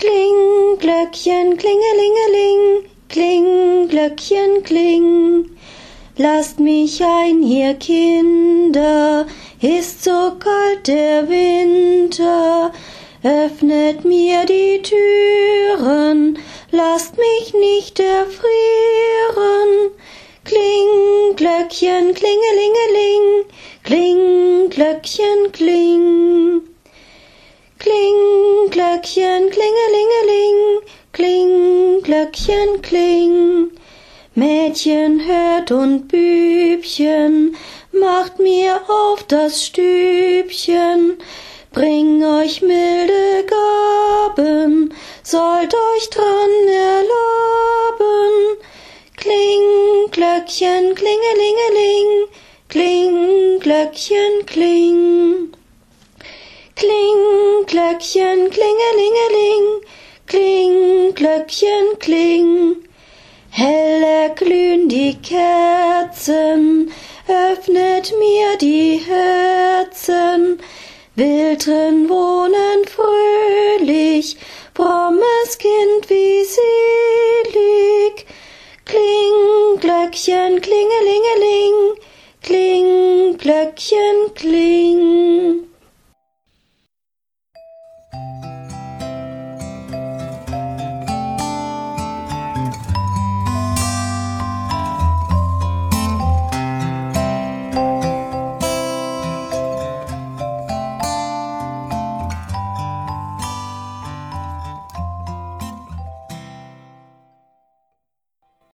Glöckchen, klingelingeling, kling, Glöckchen, kling. Lasst mich ein, ihr Kinder, ist so kalt der Winter. Öffnet mir die Türen, lasst mich nicht erfrieren. Kling, Glöckchen, klingelingeling, kling, Glöckchen, kling. Kling, Glöckchen, klingelingeling, kling, Glöckchen, kling. Mädchen hört und Bübchen, macht mir auf das Stübchen, bring euch milde Gaben, sollt euch dran erlaben. Kling, Glöckchen, klingelingeling, kling, Glöckchen, kling. Kling, Glöckchen, klingelingeling, kling, Glöckchen, kling. Hell erglühen die Kerzen, öffnet mir die Herzen, will drin wohnen fröhlich, frommes Kind wie selig. Kling, Glöckchen, klingelingeling, kling, Glöckchen, kling.